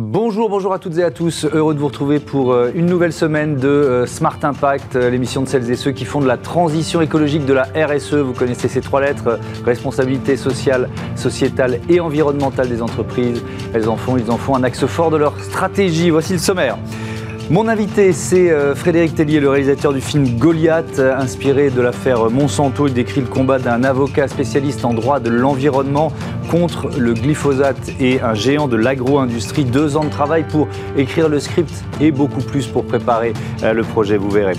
Bonjour, bonjour à toutes et à tous. Heureux de vous retrouver pour euh, une nouvelle semaine de euh, Smart Impact, euh, l'émission de celles et ceux qui font de la transition écologique de la RSE. Vous connaissez ces trois lettres responsabilité sociale, sociétale et environnementale des entreprises. Elles en font, ils en font un axe fort de leur stratégie. Voici le sommaire. Mon invité, c'est euh, Frédéric Tellier, le réalisateur du film Goliath, euh, inspiré de l'affaire Monsanto. Il décrit le combat d'un avocat spécialiste en droit de l'environnement contre le glyphosate et un géant de l'agro-industrie. Deux ans de travail pour écrire le script et beaucoup plus pour préparer euh, le projet, vous verrez.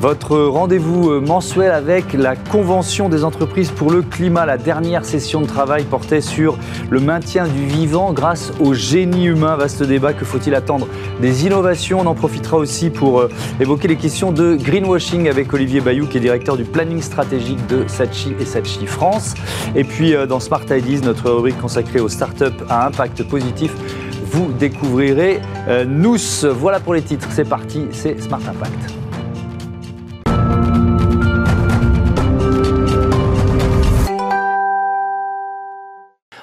Votre rendez-vous euh, mensuel avec la Convention des entreprises pour le climat. La dernière session de travail portait sur le maintien du vivant grâce au génie humain. Vaste débat, que faut-il attendre Des innovations, on en profitera aussi pour euh, évoquer les questions de greenwashing avec Olivier Bayou, qui est directeur du planning stratégique de Sachi et Sachi France. Et puis euh, dans Smart Ideas, notre rubrique consacrée aux startups à impact positif, vous découvrirez Nous. Voilà pour les titres, c'est parti, c'est Smart Impact.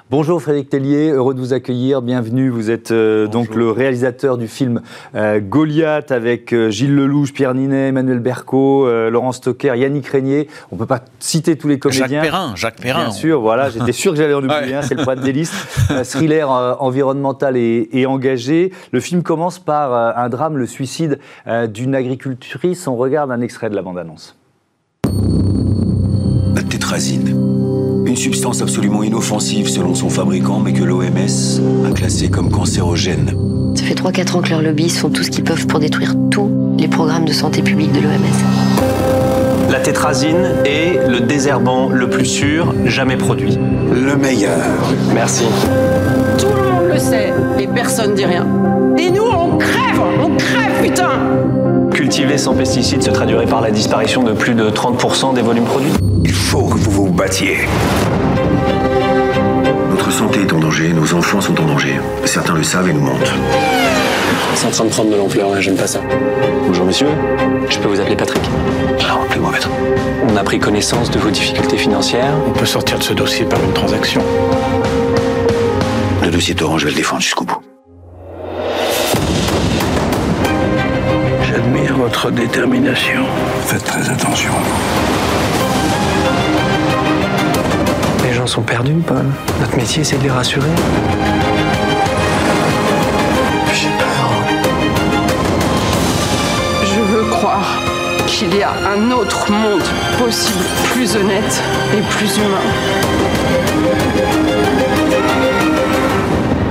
Bonjour Frédéric Tellier, heureux de vous accueillir, bienvenue. Vous êtes euh, donc le réalisateur du film euh, Goliath avec euh, Gilles Lelouch, Pierre Ninet, Emmanuel Berco, Laurent Stocker, Yannick Régnier. On ne peut pas citer tous les comédiens. Jacques Perrin, Jacques Perrin. Bien sûr, voilà, j'étais sûr que j'allais en oublier un, c'est le problème des listes. thriller environnemental et, et, engagé. Le film commence par un drame, le suicide d'une agricultrice. On regarde un extrait de la bande-annonce. La tétrazine substance absolument inoffensive selon son fabricant, mais que l'OMS a classée comme cancérogène. Ça fait 3-4 ans que leurs lobbies font tout ce qu'ils peuvent pour détruire tous les programmes de santé publique de l'OMS. La tétrazine est le désherbant le plus sûr jamais produit. Le meilleur. Merci. Tout le monde le sait et personne dit rien. Et nous, on crève On crève, putain Cultiver sans pesticides se traduirait par la disparition de plus de 30% des volumes produits. Il faut que vous vous battiez. Notre santé est en danger, nos enfants sont en danger. Certains le savent et nous mentent. C'est en train de prendre de l'ampleur, là, j'aime pas ça. Bonjour monsieur, je peux vous appeler Patrick Alors, appelez-moi maître. On a pris connaissance de vos difficultés financières. On peut sortir de ce dossier par une transaction. Le dossier Torrent, je vais le défendre jusqu'au bout. J'admire votre détermination. Faites très attention. Gens sont perdus, Paul. Notre métier, c'est de les rassurer. J'ai peur. Je veux croire qu'il y a un autre monde possible, plus honnête et plus humain.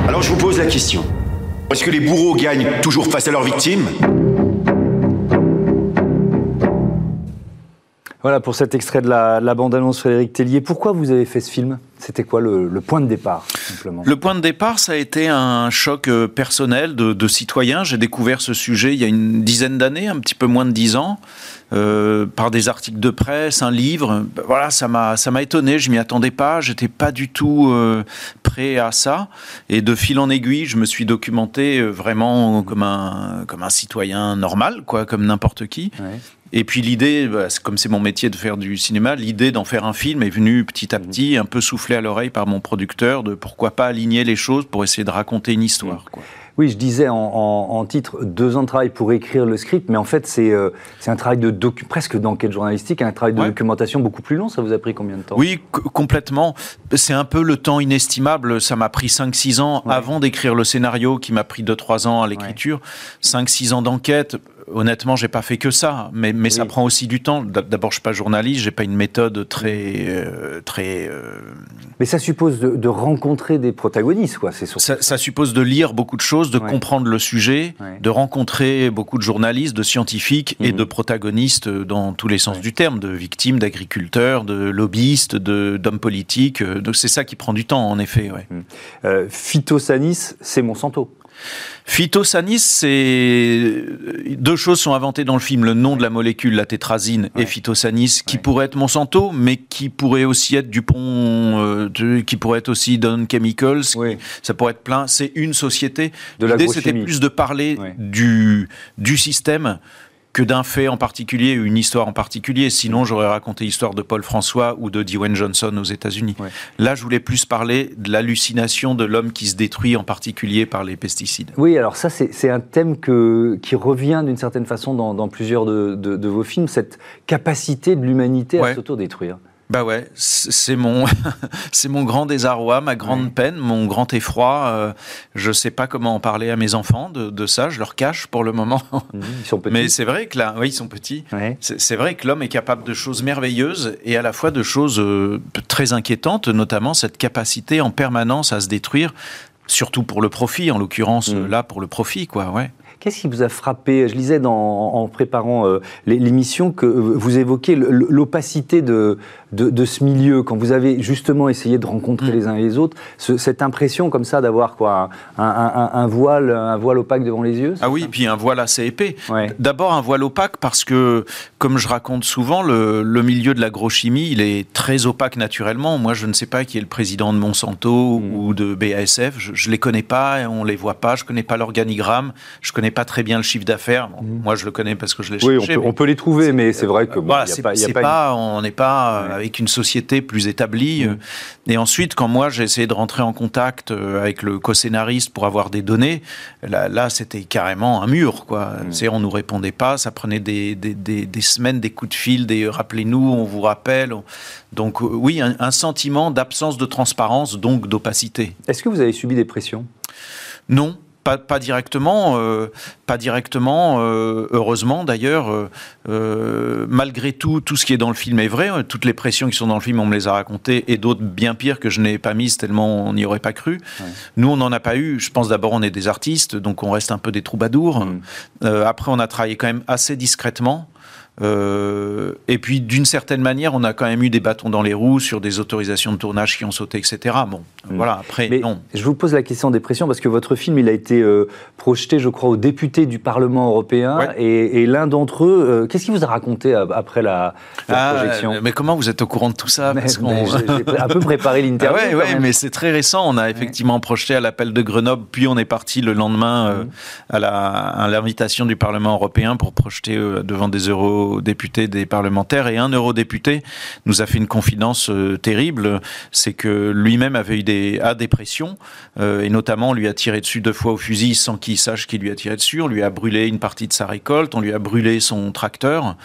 Alors je vous pose la question. Est-ce que les bourreaux gagnent toujours face à leurs victimes? Voilà pour cet extrait de la, la bande-annonce Frédéric Tellier. Pourquoi vous avez fait ce film? C'était quoi le, le, point de départ simplement? Le point de départ, ça a été un choc euh, personnel de, de citoyen. J'ai découvert ce sujet il y a une dizaine d'années, un petit peu moins de dix ans. Euh, par des articles de presse, un livre. Voilà, ça m'a ça m'a étonné. Je m'y attendais pas. J'étais pas du tout euh, prêt à ça. Et de fil en aiguille, je me suis documenté vraiment comme un comme un citoyen normal, quoi, comme n'importe qui. Ouais. Et puis l'idée, bah, comme c'est mon métier de faire du cinéma, l'idée d'en faire un film est venue petit à petit, un peu soufflée à l'oreille par mon producteur, de pourquoi pas aligner les choses pour essayer de raconter une histoire. Quoi. Oui, je disais en, en, en, titre deux ans de travail pour écrire le script, mais en fait c'est euh, un travail de docu presque d'enquête journalistique, un travail de ouais. documentation beaucoup plus long. Ça vous a pris combien de temps? Oui, complètement. C'est un peu le temps inestimable. Ça m'a pris 5-6 ans ouais. avant d'écrire le scénario, qui m'a pris 2-3 ans à l'écriture. Ouais. 5-6 ans d'enquête honnêtement, j'ai pas fait que ça, mais, mais oui. ça prend aussi du temps. D'abord, je suis pas journaliste, j'ai pas une méthode très, euh, très. Euh... Mais ça suppose de, de, rencontrer des protagonistes, quoi. C'est ça, ça, suppose de lire beaucoup de choses, de ouais. comprendre le sujet, ouais. de rencontrer beaucoup de journalistes, de scientifiques mmh. et de protagonistes dans tous les sens ouais. du terme, de victimes, d'agriculteurs, de lobbyistes, d'hommes politiques. Donc c'est ça qui prend du temps, en effet. Mmh. Euh, Phytosanis, c'est Monsanto. Phytosanis, c'est deux choses sont inventées dans le film le nom de la molécule, la tétrazine, ouais. et phytosanis, qui ouais. pourrait être Monsanto, mais qui pourrait aussi être Dupont, euh, de, qui pourrait être aussi Don Chemicals. Ça pourrait être plein. C'est une société. L'idée, c'était plus de parler du du système que d'un fait en particulier, une histoire en particulier. Sinon, j'aurais raconté l'histoire de Paul François ou de Dwayne Johnson aux États-Unis. Là, je voulais plus parler de l'hallucination de l'homme qui se détruit, en particulier par les pesticides. Oui, alors ça, c'est un thème que, qui revient d'une certaine façon dans, plusieurs de, vos films, cette capacité de l'humanité à s'autodétruire. Bah ouais, c'est mon, c'est mon grand désarroi, ma grande peine, mon grand effroi. Euh, je sais pas comment en parler à mes enfants de, ça, je leur cache pour le moment. Mmh, ils sont petits. Mais c'est vrai que là, oui, ils sont petits. C'est vrai que l'homme est capable de choses merveilleuses et à la fois de choses euh, très inquiétantes, notamment cette capacité en permanence à se détruire, surtout pour le profit, en l'occurrence mmh. là pour le profit, quoi. Ouais. Qu'est-ce qui vous a frappé? Je lisais en préparant euh, l'émission que vous évoquez l'opacité de, de, ce milieu, quand vous avez justement essayé de rencontrer mm. les uns et les autres, cette impression comme ça d'avoir quoi un, voile, un voile opaque devant les yeux Ah oui, et puis un voile assez épais. D'abord un voile opaque parce que, comme je raconte souvent, le, milieu de l'agrochimie, il est très opaque naturellement. Moi, je ne sais pas qui est le président de Monsanto mm. ou de BASF. Je ne les connais pas, on ne les voit pas. Je ne connais pas l'organigramme. Je ne connais pas très bien le chiffre d'affaires. Mm. Moi, je le connais parce que je l'ai oui, cherché. On peut, on peut, les trouver, mais c'est vrai que voilà, a pas, on n'est pas avec une société plus établie. Mm. Et ensuite, quand moi j'ai essayé de rentrer en contact euh, avec le co-scénariste pour avoir des données, là, c'était carrément un mur. Quoi. Mm. On nous répondait pas, ça prenait des, des, des, semaines, des coups de fil, des rappelez-nous, on vous rappelle. Donc euh, oui, un, un sentiment d'absence de transparence, donc d'opacité. Est-ce que vous avez subi des pressions? Non, pas, directement, euh, pas directement. Euh, heureusement d'ailleurs, euh, malgré tout, tout ce qui est dans le film est vrai. Toutes les pressions qui sont dans le film, on me les a racontées, et d'autres bien pires que je n'ai pas mises tellement on n'y aurait pas cru. Nous, on n'en a pas eu. Je pense d'abord, on est des artistes, donc on reste un peu des troubadours. Mm. après, on a travaillé quand même assez discrètement. Euh, et puis, d'une certaine manière, on a quand même eu des bâtons dans les roues sur des autorisations de tournage qui ont sauté, etc. Bon, mm. voilà, après, non. Je vous pose la question des pressions parce que votre film, il a été euh, projeté, je crois, aux députés du Parlement européen. Et, l'un d'entre eux, euh, qu'est-ce qu'il vous a raconté après la, ah, projection? Mais comment vous êtes au courant de tout ça? J'ai un peu préparé l'interview. Ah ouais, mais c'est très récent. On a effectivement projeté à l'appel de Grenoble, puis on est parti le lendemain mm. à l'invitation du Parlement européen pour projeter devant des euros députés, des parlementaires, et un eurodéputé nous a fait une confidence euh, terrible, c'est que lui-même avait eu des pressions, euh, et notamment on lui a tiré dessus deux fois au fusil sans qu'il sache qu'il lui a tiré dessus, on lui a brûlé une partie de sa récolte, on lui a brûlé son tracteur,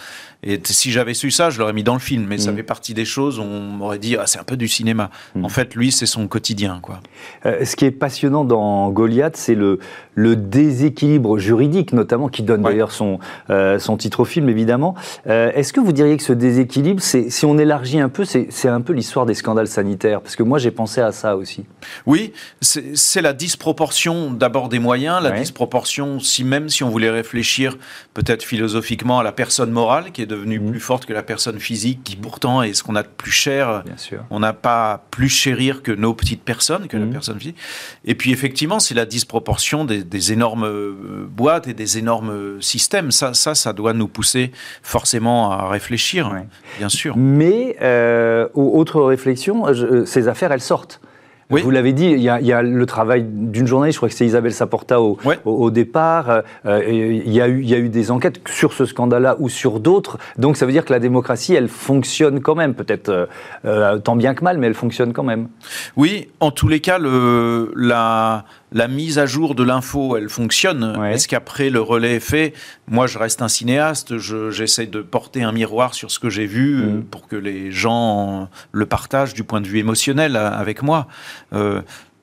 et si j'avais su ça, je l'aurais mis dans le film, mais ça mm. fait partie des choses, on m'aurait dit, ah, c'est un peu du cinéma. Mm. En fait, lui, c'est son quotidien. Quoi. Euh, ce qui est passionnant dans Goliath, c'est le, le déséquilibre juridique, notamment, qui donne d'ailleurs son, euh, son titre au film, évidemment. Euh, est-ce que vous diriez que ce déséquilibre, si on élargit un peu, c'est un peu l'histoire des scandales sanitaires? Parce que moi, j'ai pensé à ça aussi. Oui, c'est la disproportion d'abord des moyens, la disproportion, si même si on voulait réfléchir peut-être philosophiquement à la personne morale, qui est devenue mmh. plus forte que la personne physique, qui pourtant est ce qu'on a de plus cher. Bien sûr. On n'a pas plus chérir que nos petites personnes, que la mmh. personne physique. Et puis effectivement, c'est la disproportion des, énormes euh, boîtes et des énormes systèmes. Ça, ça, ça doit nous pousser forcément à réfléchir, bien sûr. Mais, euh, autre réflexion, euh, ces affaires, elles sortent. Vous l'avez dit, il y, a, le travail d'une journaliste, je crois que c'est Isabelle Saporta au, au, départ. Euh, il, y a eu, il y a eu des enquêtes sur ce scandale-là ou sur d'autres. Donc ça veut dire que la démocratie, elle fonctionne quand même, peut-être euh, euh, tant bien que mal, mais elle fonctionne quand même. Oui, en tous les cas, le, la, la mise à jour de l'info, elle fonctionne. Est-ce qu'après le relais est fait Moi, je reste un cinéaste, j'essaie de porter un miroir sur ce que j'ai vu mm. pour que les gens le partagent du point de vue émotionnel avec moi. Euh,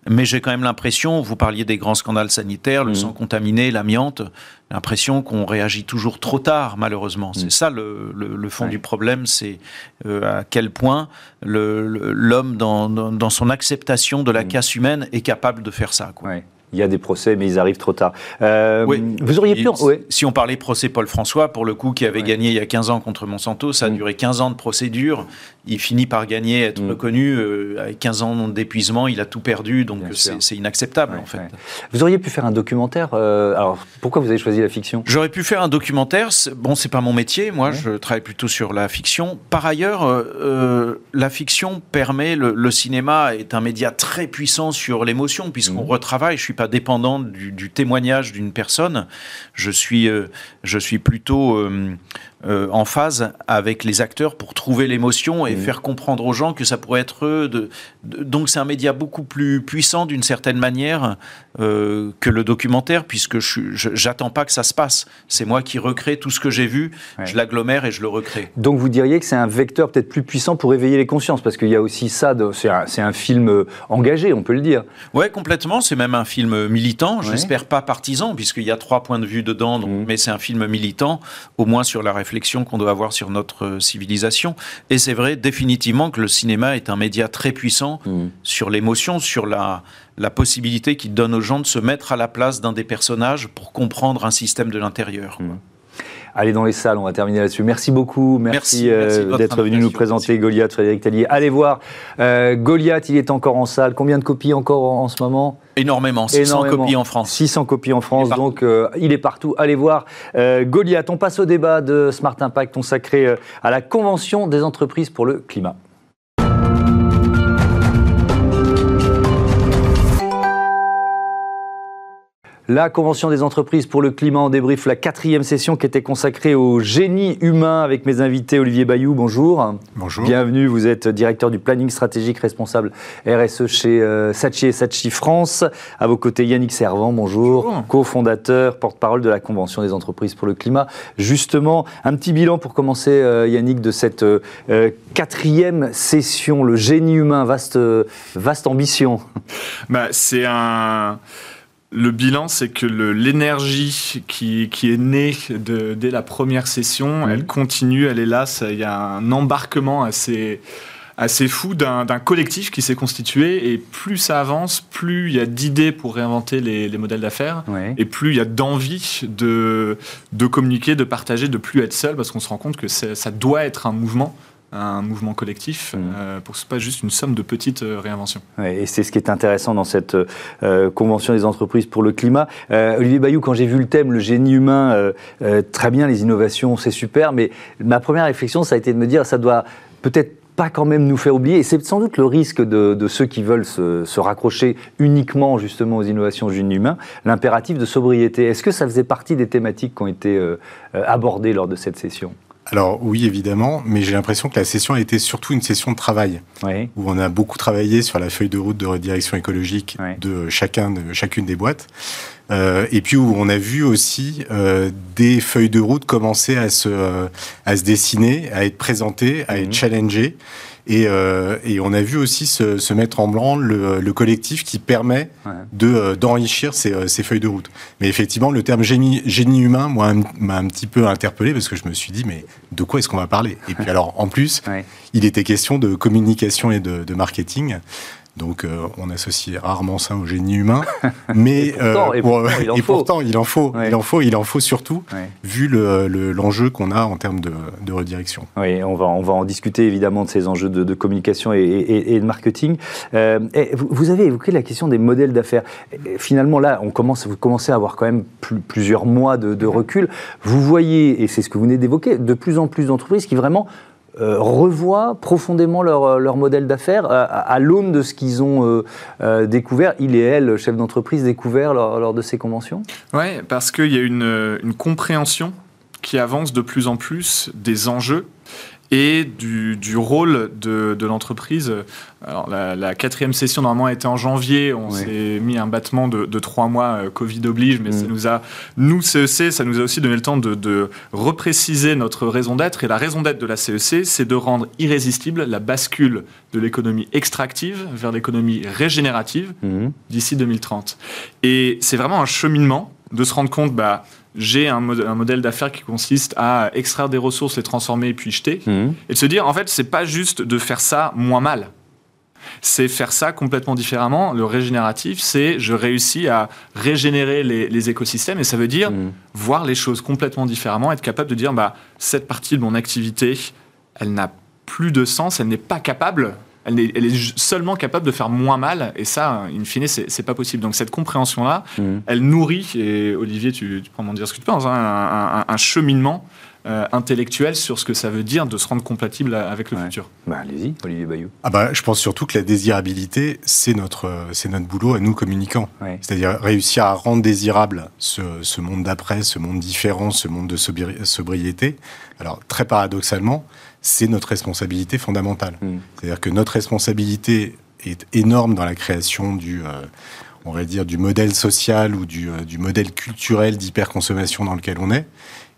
mais j'ai quand même l'impression, vous parliez des grands scandales sanitaires, le mm. sang contaminé, l'amiante, l'impression qu'on réagit toujours trop tard, malheureusement. C'est mm. ça le, fond du problème, c'est euh, à quel point l'homme, dans, son acceptation de la mm. casse humaine, est capable de faire ça. Quoi il y a des procès, mais ils arrivent trop tard. Euh, vous auriez pu. Si on parlait procès Paul François, pour le coup, qui avait gagné il y a 15 ans contre Monsanto, ça a mm. duré 15 ans de procédure. Il finit par gagner, être mm. reconnu. Euh, avec 15 ans d'épuisement, il a tout perdu, donc c'est inacceptable, en fait. Vous auriez pu faire un documentaire. Euh, alors, pourquoi vous avez choisi la fiction? J'aurais pu faire un documentaire. Bon, c'est pas mon métier. Moi, je travaille plutôt sur la fiction. Par ailleurs, la fiction permet. Le, cinéma est un média très puissant sur l'émotion, puisqu'on mm. retravaille. Je suis pas dépendant du, témoignage d'une personne. Je suis, euh, je suis plutôt euh, en phase avec les acteurs pour trouver l'émotion et Mmh. faire comprendre aux gens que ça pourrait être eux. De, de- donc c'est un média beaucoup plus puissant d'une certaine manière euh, que le documentaire, puisque je j'attends pas que ça se passe. C'est moi qui recrée tout ce que j'ai vu, Ouais. je l'agglomère et je le recrée. Donc vous diriez que c'est un vecteur peut-être plus puissant pour éveiller les consciences, parce qu'il y a aussi ça, c'est un, film euh, engagé, on peut le dire. Ouais, complètement. C'est même un film militant. Ouais. J'espère pas partisan, puisqu'il y a trois points de vue dedans. donc- Mhm. Mais c'est un film militant, au moins sur la réflexion qu'on doit avoir sur notre euh, civilisation. Et c'est vrai, définitivement, que le cinéma est un média très puissant sur l'émotion, sur la, la possibilité qu'il donne aux gens de se mettre à la place d'un des personnages pour comprendre un système de l'intérieur. quoi. Allez dans les salles, on va terminer là-dessus. Merci beaucoup, merci, Merci, euh, merci d'être venu nous présenter Goliath, Frédéric Tallier. Allez voir euh, Goliath, il est encore en salle. Combien de copies encore en, en ce moment? Énormément, 600 Énormément. copies en France. 600 copies en France, Il donc euh, il est partout. Allez voir euh, Goliath. On passe au débat de Smart Impact consacré euh, à la Convention des entreprises pour le climat. La Convention des entreprises pour le climat en débrief, la quatrième session qui était consacrée au génie humain avec mes invités Olivier Bayou, bonjour. Bonjour. Bienvenue, vous êtes directeur du planning stratégique responsable RSE chez euh, Sachi et Sachi France. À vos côtés, Yannick Servant, bonjour, Bonjour. cofondateur, porte-parole de la Convention des entreprises pour le climat. Justement, un petit bilan pour commencer, euh, Yannick, de cette euh, euh, quatrième session, le génie humain, vaste, vaste ambition. Bah, c'est un. Le bilan, c'est que l'énergie qui, qui est née de- dès la première session, elle continue, elle est là. Il y a un embarquement assez, assez fou d'un collectif qui s'est constitué. Et plus ça avance, plus il y a d'idées pour réinventer les, les modèles d'affaires. Ouais. Et plus il y a d'envie de, de communiquer, de partager, de plus être seul, parce qu'on se rend compte que ça doit être un mouvement, un mouvement collectif, Mhm. euh, pour que ce soit pas juste une somme de petites euh, réinventions. Ouais, et c'est ce qui est intéressant dans cette euh, convention des entreprises pour le climat. Olivier Bayou, quand j'ai vu le thème, le génie humain, très bien, les innovations, c'est super, mais ma première réflexion, ça a été de me dire, ça doit peut-être pas quand même nous faire oublier, et c'est sans doute le risque de, de ceux qui veulent se, se raccrocher uniquement justement aux innovations génie humain, l'impératif de sobriété. Est-ce que ça faisait partie des thématiques qui ont été abordées lors de cette session? Alors oui, évidemment, mais j'ai l'impression que la session a été surtout une session de travail, Oui. où on a beaucoup travaillé sur la feuille de route de redirection écologique de chacun de chacune des boîtes, Euh, et puis où on a vu aussi euh, des feuilles de route commencer à se euh, à se dessiner, à être présentées, à Mhm. être challengées. Et, euh, et on a vu aussi se, se mettre en branle le, le collectif qui permet Ouais. de euh, d'enrichir ces, euh, ces feuilles de route. Mais effectivement, le terme génie, génie humain, moi, m'a un petit peu interpellé parce que je me suis dit, mais de quoi est-ce qu'on va parler? Et puis alors, en plus, Ouais. il était question de communication et de, de marketing. Donc, euh, on associe rarement ça au génie humain, mais Et pourtant- et pourtant, il en faut. pourtant, il en faut, Ouais. il en faut, il en faut surtout, Ouais. vu le- le- l'enjeu qu'on a en termes de, de redirection. Oui, on va, on va en discuter évidemment de ces enjeux de, de communication et, et- et de marketing. Euh, vous, avez évoqué la question des modèles d'affaires. Finalement, là, on commence, vous commencez à avoir quand même plus- plusieurs mois de, de recul. Vous voyez, et c'est ce que vous venez d'évoquer, de plus en plus d'entreprises qui vraiment euh, revoient profondément leur, leur modèle d'affaires. À, l'aune de ce qu'ils ont euh, euh, découvert, il et elle, chefs d'entreprise, découvert lors, de ces conventions? Ouais, parce qu'il y a une, euh, une compréhension qui avance de plus en plus des enjeux et du, du rôle de, de l'entreprise. Alors, la, la quatrième session, normalement, a été en janvier. On Ouais. s'est mis un battement de, de trois mois, euh, Covid oblige, mais Mm. ça nous a, nous, CEC, ça nous a aussi donné le temps de, de repréciser notre raison d'être. Et la raison d'être de la CEC, c'est de rendre irrésistible la bascule de l'économie extractive vers l'économie régénérative Mhm. d'ici 2030. Et c'est vraiment un cheminement de se rendre compte, bah, j'ai un, mod- un modèle d'affaires qui consiste à extraire des ressources, les transformer et puis jeter. Mhm. Et de se dire, en fait, c'est pas juste de faire ça moins mal. C'est faire ça complètement différemment. Le régénératif, c'est je réussis à régénérer les, les écosystèmes et ça veut dire Mhm. voir les choses complètement différemment, être capable de dire bah, cette partie de mon activité, elle n'a plus de sens, elle n'est pas capable, elle est, elle est ju- seulement capable de faire moins mal et ça, in fine, c'est pas possible. Donc cette compréhension-là, Mhm. elle nourrit, et Olivier, tu, tu peux m'en dire ce que tu penses, hein, un, un- un cheminement euh, intellectuelle sur ce que ça veut dire de se rendre compatible avec le futur. Bah, Allez-y, Olivier Bayou. Ah bah, je pense surtout que la désirabilité, c'est notre, c'est notre boulot à nous communicants. C'est-à-dire réussir à rendre désirable ce, ce monde d'après, ce monde différent, ce monde de sobriété. Alors, très paradoxalement, c'est notre responsabilité fondamentale. Mm. C'est-à-dire que notre responsabilité est énorme dans la création du, euh, on va dire, du modèle social ou du, euh, du modèle culturel d'hyperconsommation dans lequel on est.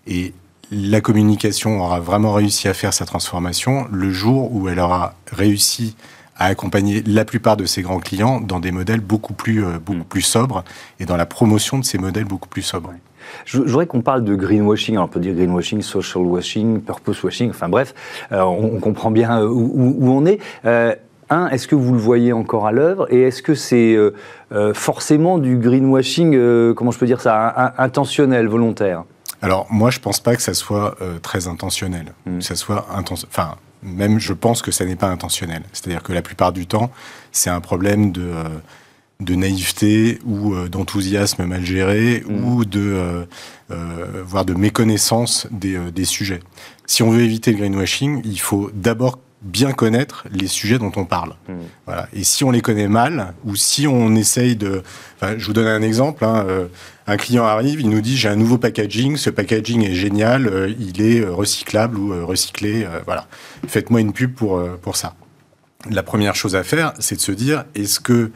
Et la communication aura vraiment réussi à faire sa transformation le jour où elle aura réussi à accompagner la plupart de ses grands clients dans des modèles beaucoup plus, euh, beaucoup mm. plus sobres et dans la promotion de ces modèles beaucoup plus sobres. Je, voudrais qu'on parle de greenwashing. Alors on peut dire greenwashing, social washing, purpose washing, enfin bref, euh, on, comprend bien où, on est. Euh, un, est-ce que vous le voyez encore à l'œuvre? Et est-ce que c'est forcément du greenwashing, comment je peux dire ça, intentionnel, volontaire? Alors moi, je pense pas que ça soit très intentionnel. Mm. Que ça soit enfin, même je pense que ça n'est pas intentionnel. C'est-à-dire que la plupart du temps, c'est un problème de, euh, de naïveté ou euh, d'enthousiasme mal géré mm. ou de, euh, voire de méconnaissance des, des sujets. Si on veut éviter le greenwashing, il faut d'abord bien connaître les sujets dont on parle. Hmm. Voilà. Et si on les connaît mal, ou si on essaye de... Enfin, je vous donne un exemple. Hein, euh, un client arrive, il nous dit j'ai un nouveau packaging, ce packaging est génial, euh, il est euh, recyclable ou recyclé. voilà. Faites-moi une pub pour, pour ça. La première chose à faire, c'est de se dire est-ce que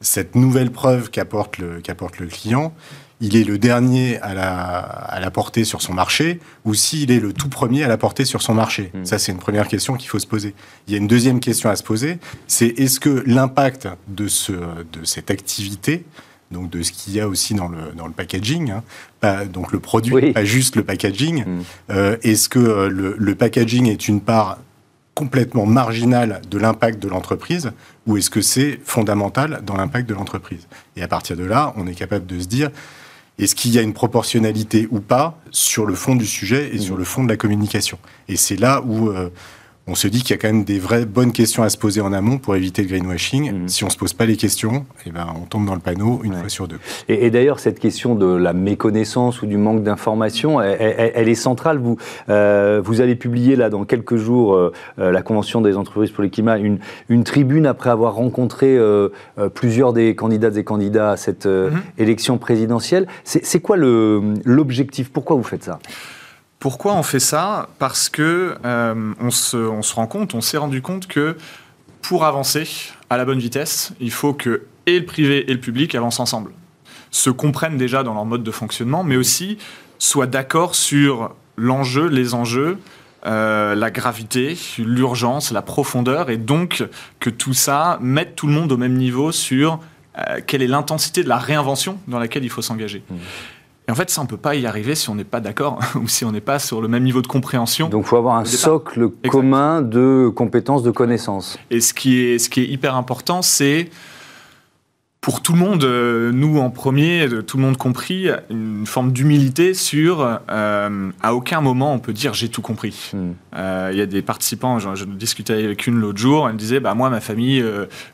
cette nouvelle preuve qu'apporte le, qu'apporte le client, il est le dernier à la, à la porter sur son marché ou s'il est le tout premier à la porter sur son marché hmm. Ça, c'est une première question qu'il faut se poser. Il y a une deuxième question à se poser, c'est est-ce que l'impact de, ce, de cette activité, donc de ce qu'il y a aussi dans le, dans le packaging, hein, pas, donc le produit, pas juste le packaging, hmm. euh, est-ce que euh, le, le packaging est une part complètement marginale de l'impact de l'entreprise ou est-ce que c'est fondamental dans l'impact de l'entreprise? Et à partir de là, on est capable de se dire, est-ce qu'il y a une proportionnalité ou pas sur le fond du sujet et sur le fond de la communication? Et c'est là où euh, on se dit qu'il y a quand même des vraies bonnes questions à se poser en amont pour éviter le greenwashing. Mhm. Si on ne se pose pas les questions, eh ben, on tombe dans le panneau une fois sur deux. Et, d'ailleurs, cette question de la méconnaissance ou du manque d'information, elle, est centrale. Vous, euh, vous allez publier là dans quelques jours euh, euh, la Convention des entreprises pour le climat, une, une tribune après avoir rencontré plusieurs des candidates et candidats à cette mhm. élection présidentielle. C'est quoi l'objectif? Pourquoi vous faites ça? Pourquoi on fait ça? Parce que euh, on, se, on, se, rend compte, on s'est rendu compte que pour avancer à la bonne vitesse, il faut que et le privé et le public avancent ensemble, se comprennent déjà dans leur mode de fonctionnement, mais aussi soient d'accord sur l'enjeu, les enjeux, euh, la gravité, l'urgence, la profondeur, et donc que tout ça mette tout le monde au même niveau sur euh, quelle est l'intensité de la réinvention dans laquelle il faut s'engager. Mmh. Et en fait, ça, on ne peut pas y arriver si on n'est pas d'accord ou si on n'est pas sur le même niveau de compréhension. Donc, il faut avoir un socle commun de compétences, de connaissances. Et ce qui est, ce qui est hyper important, c'est pour tout le monde, euh, nous en premier, tout le monde compris, une forme d'humilité sur euh, à aucun moment on peut dire j'ai tout compris. Hmm. Euh, il y a des participants, je, discutais avec une l'autre jour, elle me disait bah moi ma famille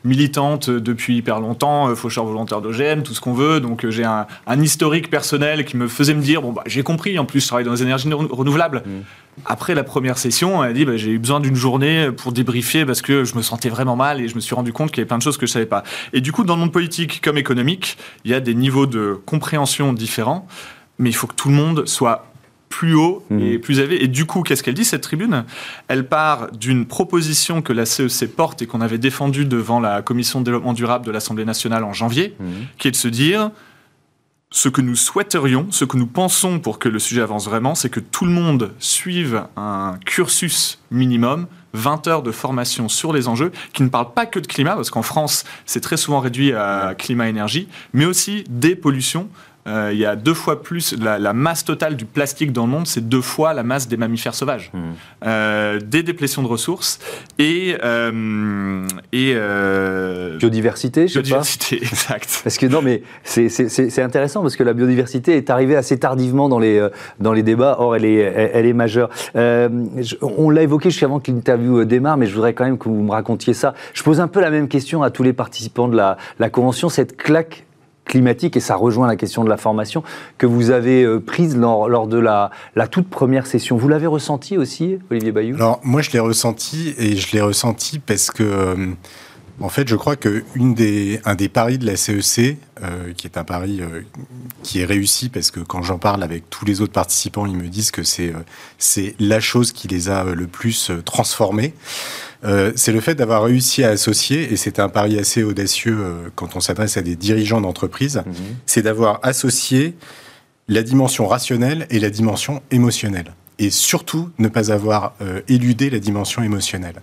militante depuis hyper longtemps, faucheur volontaire d'OGM, tout ce qu'on veut, donc j'ai un, historique personnel qui me faisait me dire bon bah j'ai compris, en plus je travaille dans les énergies renouvelables. Hmm. Après la première session, elle a dit bah, j'ai eu besoin d'une journée pour débriefer parce que je me sentais vraiment mal et je me suis rendu compte qu'il y avait plein de choses que je savais pas. Et du coup, dans le monde politique comme économique, il y a des niveaux de compréhension différents, mais il faut que tout le monde soit plus haut et plus élevé. Et du coup, qu'est-ce qu'elle dit, cette tribune? Elle part d'une proposition que la CEC porte et qu'on avait défendue devant la Commission de développement durable de l'Assemblée nationale en janvier, mmh. qui est de se dire, ce que nous souhaiterions, ce que nous pensons pour que le sujet avance vraiment, c'est que tout le monde suive un cursus minimum, 20 heures de formation sur les enjeux, qui ne parle pas que de climat, parce qu'en France, c'est très souvent réduit à climat-énergie, mais aussi des pollutions, euh, il y a deux fois plus, la, masse totale du plastique dans le monde, c'est deux fois la masse des mammifères sauvages. Mmh. Euh, des déplétions de ressources et. Euh, et biodiversité, je biodiversité, sais pas. exact. Parce que non, mais c'est intéressant parce que la biodiversité est arrivée assez tardivement dans les, dans les débats, or elle est, elle, est majeure. on l'a évoqué jusqu'avant que l'interview démarre, mais je voudrais quand même que vous me racontiez ça. Je pose un peu la même question à tous les participants de la, la convention, cette claque climatique, et ça rejoint la question de la formation, que vous avez euh, prise lors, de la, la, toute première session. Vous l'avez ressenti aussi, Olivier Bayou? Alors, moi, je l'ai ressenti, et je l'ai ressenti parce que, euh, en fait, je crois que une des, un des paris de la CEC, euh, qui est un pari qui est réussi, parce que quand j'en parle avec tous les autres participants, ils me disent que c'est c'est la chose qui les a le plus transformés. Euh, c'est le fait d'avoir réussi à associer, et c'est un pari assez audacieux euh, quand on s'adresse à des dirigeants d'entreprise, mhm. c'est d'avoir associé la dimension rationnelle et la dimension émotionnelle. Et surtout, ne pas avoir euh, éludé la dimension émotionnelle.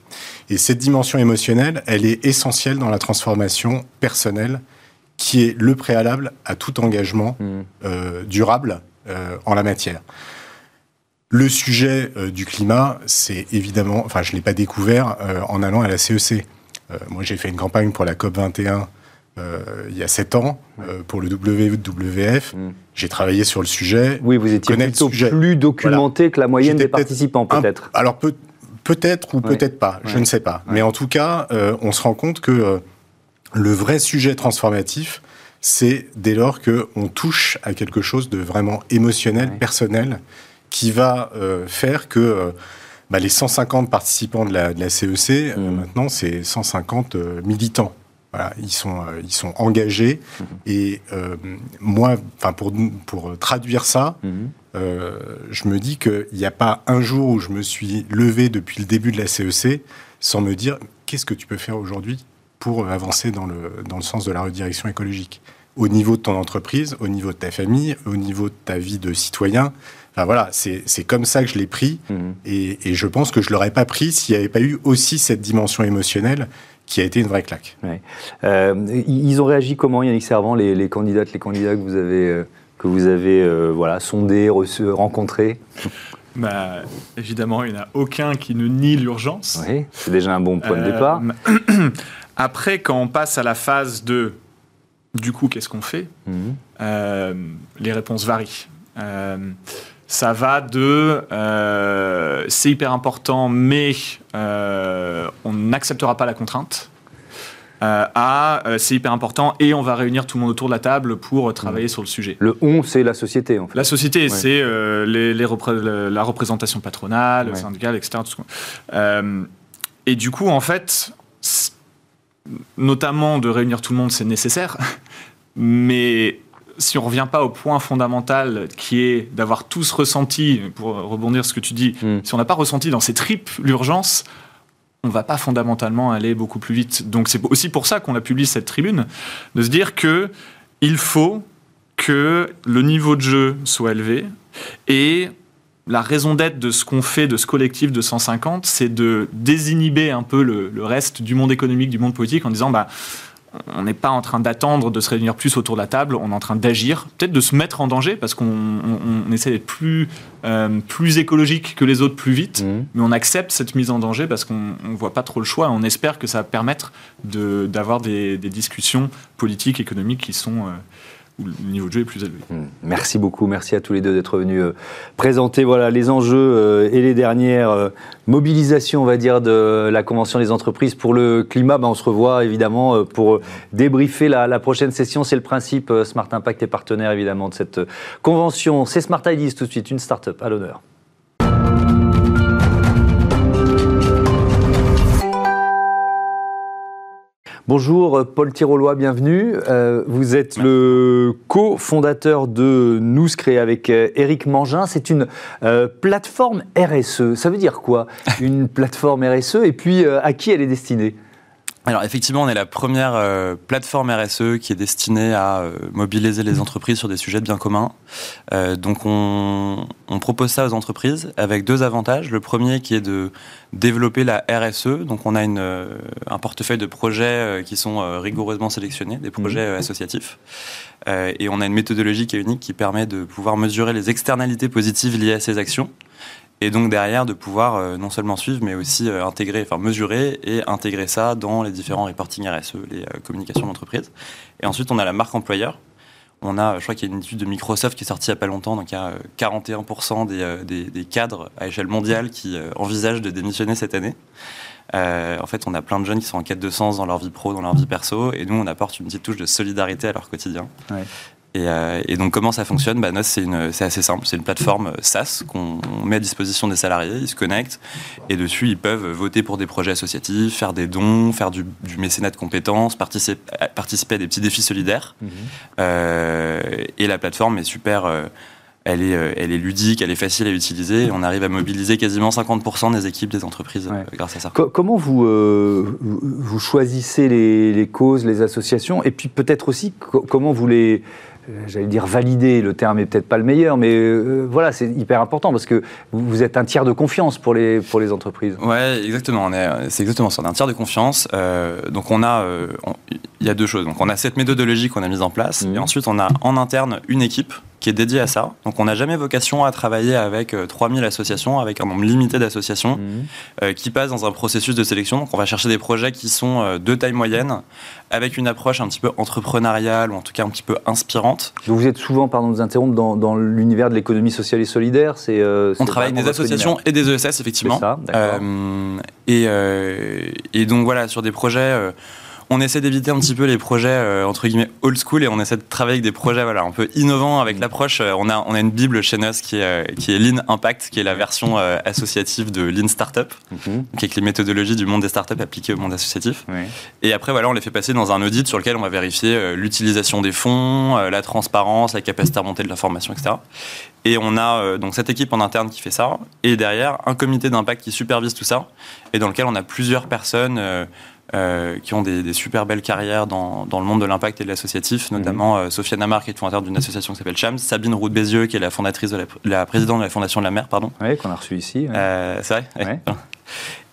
Et cette dimension émotionnelle, elle est essentielle dans la transformation personnelle, qui est le préalable à tout engagement mhm. durable en la matière. Le sujet euh, du climat, c'est évidemment, enfin, je ne l'ai pas découvert euh, en allant à la CEC. Euh, moi, j'ai fait une campagne pour la COP 21 il y a sept ans pour le WWF. Mm. J'ai travaillé sur le sujet. Oui, vous étiez plutôt plus documenté que la moyenne des participants, peut-être. alors peut, peut-être ou peut-être pas, je ne sais pas. Mais en tout cas, on se rend compte que le vrai sujet transformatif, c'est dès lors qu'on touche à quelque chose de vraiment émotionnel, personnel, qui va euh, faire que euh, bah, les 150 participants de la, CEC, euh, mmh. maintenant, c'est 150 militants. Voilà, ils sont, ils sont engagés. Mmh. Et moi, pour, pour traduire ça, mmh. je me dis qu'il n'y a pas un jour où je me suis levé depuis le début de la CEC sans me dire qu'est-ce que tu peux faire aujourd'hui pour avancer dans le, dans le sens de la redirection écologique? Au niveau de ton entreprise, au niveau de ta famille, au niveau de ta vie de citoyen, voilà, c'est comme ça que je l'ai pris. Mhm. Et, je pense que je ne l'aurais pas pris s'il n'y avait pas eu aussi cette dimension émotionnelle qui a été une vraie claque. Euh, ils ont réagi comment, Yannick Servant, les, les candidates, les candidats que vous avez, euh, que vous avez euh, voilà, sondés, rencontrés? Bah, évidemment, il n'y en a aucun qui ne nie l'urgence. Oui, c'est déjà un bon point de départ. Après, quand on passe à la phase de du coup, qu'est-ce qu'on fait? Mhm. Les réponses varient ça va de euh, c'est hyper important, mais euh, on n'acceptera pas la contrainte. Euh, à c'est hyper important et on va réunir tout le monde autour de la table pour travailler sur le sujet. Le on, c'est la société en fait. La société, c'est les, la représentation patronale, syndicale, etc. et du coup, en fait, notamment de réunir tout le monde, c'est nécessaire, mais si on ne revient pas au point fondamental qui est d'avoir tous ressenti, pour rebondir sur ce que tu dis, hmm. si on n'a pas ressenti dans ces tripes l'urgence, on va pas fondamentalement aller beaucoup plus vite. Donc c'est aussi pour ça qu'on a publié cette tribune, de se dire que il faut que le niveau de jeu soit élevé et la raison d'être de ce qu'on fait de ce collectif de 150, c'est de désinhiber un peu le, le, reste du monde économique, du monde politique en disant bah on n'est pas en train d'attendre de se réunir plus autour de la table, on est en train d'agir, peut-être de se mettre en danger parce qu'on essaie d'être plus, euh, plus écologique que les autres plus vite, mmh. mais on accepte cette mise en danger parce qu'on ne voit pas trop le choix et on espère que ça va permettre d'avoir des, des, discussions politiques, économiques qui sont... Euh, où le niveau de jeu est plus élevé. Hmm. Merci beaucoup, merci à tous les deux d'être venus euh, présenter voilà, les enjeux euh, et les dernières euh, mobilisations, on va dire, de la Convention des entreprises pour le climat. Ben, on se revoit évidemment pour débriefer la, prochaine session. C'est le principe. Smart Impact est partenaire évidemment de cette convention. C'est Smart Ideas tout de suite, une start-up à l'honneur. Bonjour euh, Paul Tirolois, bienvenue. Euh, vous êtes le co-fondateur de Nous créé avec Eric euh, Mangin. C'est une plateforme RSE. Ça veut dire quoi? Une plateforme RSE et puis à qui elle est destinée? Alors effectivement, on est la première euh, plateforme RSE qui est destinée à euh, mobiliser les entreprises sur des sujets de bien commun. Euh, donc on, on, propose ça aux entreprises avec deux avantages. Le premier qui est de développer la RSE. Donc on a une, un portefeuille de projets qui sont rigoureusement sélectionnés, des projets mmh. associatifs. et on a une méthodologie qui est unique qui permet de pouvoir mesurer les externalités positives liées à ces actions et donc derrière de pouvoir euh, non seulement suivre mais aussi euh, intégrer, enfin mesurer et intégrer ça dans les différents reporting RSE, les euh, communications d'entreprise. Et ensuite on a la marque employeur. On a, je crois qu'il y a une étude de Microsoft qui est sortie il n'y a pas longtemps, donc il y a 41% des, des, cadres à échelle mondiale qui envisagent de démissionner cette année. en fait, on a plein de jeunes qui sont en quête de sens dans leur vie pro, dans leur vie perso, et nous, on apporte une petite touche de solidarité à leur quotidien. Et, donc, comment ça fonctionne? Bah, c'est assez simple. C'est une plateforme SaaS qu'on met à disposition des salariés. Ils se connectent et dessus, ils peuvent voter pour des projets associatifs, faire des dons, faire du, mécénat de compétences, participer, participer, à des petits défis solidaires. Mhm. et la plateforme est super elle est, euh, elle est ludique, elle est facile à utiliser. on arrive à mobiliser quasiment 50% des équipes des entreprises euh, grâce à ça. comment vous, euh, vous choisissez les, causes, les associations? Et puis peut-être aussi comment vous les, j'allais dire valider, le terme est peut-être pas le meilleur, mais voilà, c'est hyper important parce que vous êtes un tiers de confiance pour les, pour les entreprises. Ouais, exactement, c'est exactement ça, on est un tiers de confiance. donc on a, il y a deux choses. Donc on a cette méthodologie qu'on a mise en place, mmh. et ensuite on a en interne une équipe qui est dédié à ça. Donc on n'a jamais vocation à travailler avec 3000 euh, associations, avec un nombre limité d'associations mhm. euh, qui passent dans un processus de sélection. Donc on va chercher des projets qui sont euh, de taille moyenne, avec une approche un petit peu entrepreneuriale ou en tout cas un petit peu inspirante. Donc vous êtes souvent, pardon de vous interrompre, dans, l'univers de l'économie sociale et solidaire c'est, On travaille avec des associations et des ESS, effectivement. Ça, et, et, donc voilà, sur des projets on essaie d'éviter un petit peu les projets euh, entre guillemets old school et on essaie de travailler avec des projets voilà un peu innovants avec l'approche. Euh, on a on a une bible chez nous qui est euh, qui est Lean Impact, qui est la version associative de Lean Startup, mhm. avec les méthodologies du monde des startups appliquées au monde associatif. Et après voilà, on les fait passer dans un audit sur lequel on va vérifier l'utilisation des fonds, la transparence, la capacité à remonter de l'information, etc. Et on a donc cette équipe en interne qui fait ça, et derrière un comité d'impact qui supervise tout ça, et dans lequel on a plusieurs personnes euh, qui ont des, super belles carrières dans, le monde de l'impact et de l'associatif, mhm. notamment euh, Sophia Namar, qui est fondateur d'une association qui s'appelle CHAMS, Sabine Roux Bézieux, qui est la fondatrice de la, présidente de la Fondation de la mer, pardon. Oui, qu'on a reçu ici. Euh, c'est vrai?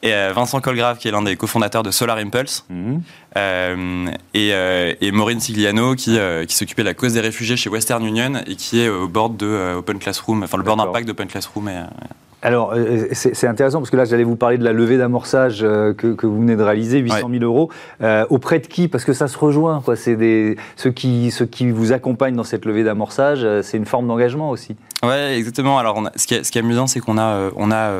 Et Vincent Colgrave, qui est l'un des cofondateurs de Solar Impulse. Mhm. et, Maureen Sigliano, qui, qui s'occupait de la cause des réfugiés chez Western Union et qui est au board de Open Classroom, enfin le board d'impact d'Open Classroom. Et, alors, euh, c'est intéressant parce que là, j'allais vous parler de la levée d'amorçage euh, que, vous venez de réaliser, 800 000 euros. Euh, auprès de qui? Parce que ça se rejoint. C'est ceux qui, ceux qui vous accompagnent dans cette levée d'amorçage. c'est une forme d'engagement aussi. Oui, exactement. Alors, ce, qui est, ce, qui est, amusant, c'est qu'on a, on a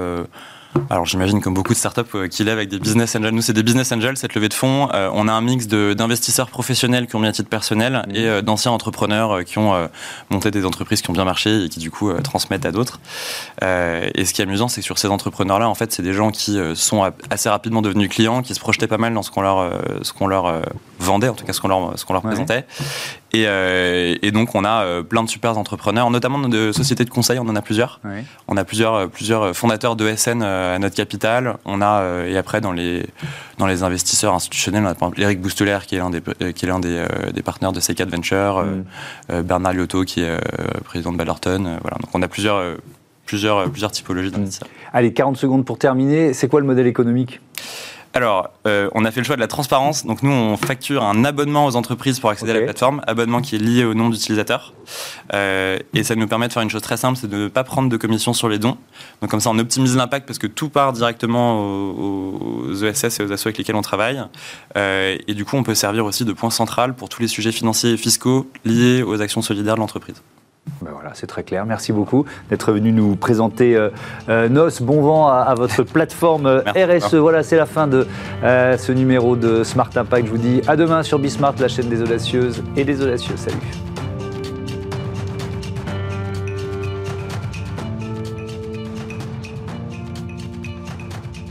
alors j'imagine comme beaucoup de startups euh, qui lèvent avec des business angels. Nous, c'est des business angels, cette levée de fonds. Euh, on a un mix d'investisseurs professionnels qui ont mis à titre personnel mmh. et euh, d'anciens entrepreneurs qui ont monté des entreprises qui ont bien marché et qui du coup transmettent à d'autres. et ce qui est amusant, c'est que sur ces entrepreneurs-là, en fait, c'est des gens qui sont assez rapidement devenus clients, qui se projetaient pas mal dans ce qu'on leur, ce qu'on leur vendait, en tout cas ce qu'on leur, ce qu'on leur présentait. Et, et, donc on a plein de super entrepreneurs, notamment de sociétés de conseil, on en a plusieurs. On a plusieurs, plusieurs fondateurs de SN à notre capital. On a, euh, et après, dans les, dans les investisseurs institutionnels, on a par exemple Eric Bousteler, qui est l'un des, euh, qui est l'un des, euh, des partenaires de C4 Venture, mm. Bernard Liotto, qui est président de Ballerton. voilà. Donc on a plusieurs, plusieurs, plusieurs typologies d'investisseurs. Allez, 40 secondes pour terminer. C'est quoi le modèle économique? Alors, euh, on a fait le choix de la transparence. Donc, nous, on facture un abonnement aux entreprises pour accéder à la plateforme, abonnement qui est lié au nom d'utilisateur. Euh, et ça nous permet de faire une chose très simple, c'est de ne pas prendre de commission sur les dons. Donc, comme ça, on optimise l'impact parce que tout part directement aux, ESS et aux assos avec lesquels on travaille. Euh, et du coup, on peut servir aussi de point central pour tous les sujets financiers et fiscaux liés aux actions solidaires de l'entreprise. Ben voilà, c'est très clair. Merci beaucoup d'être venu nous présenter euh, euh, NOS. Bon vent à, votre plateforme euh, RSE. Voilà, c'est la fin de ce numéro de Smart Impact. Je vous dis à demain sur Bismart, la chaîne des audacieuses et des audacieux. Salut.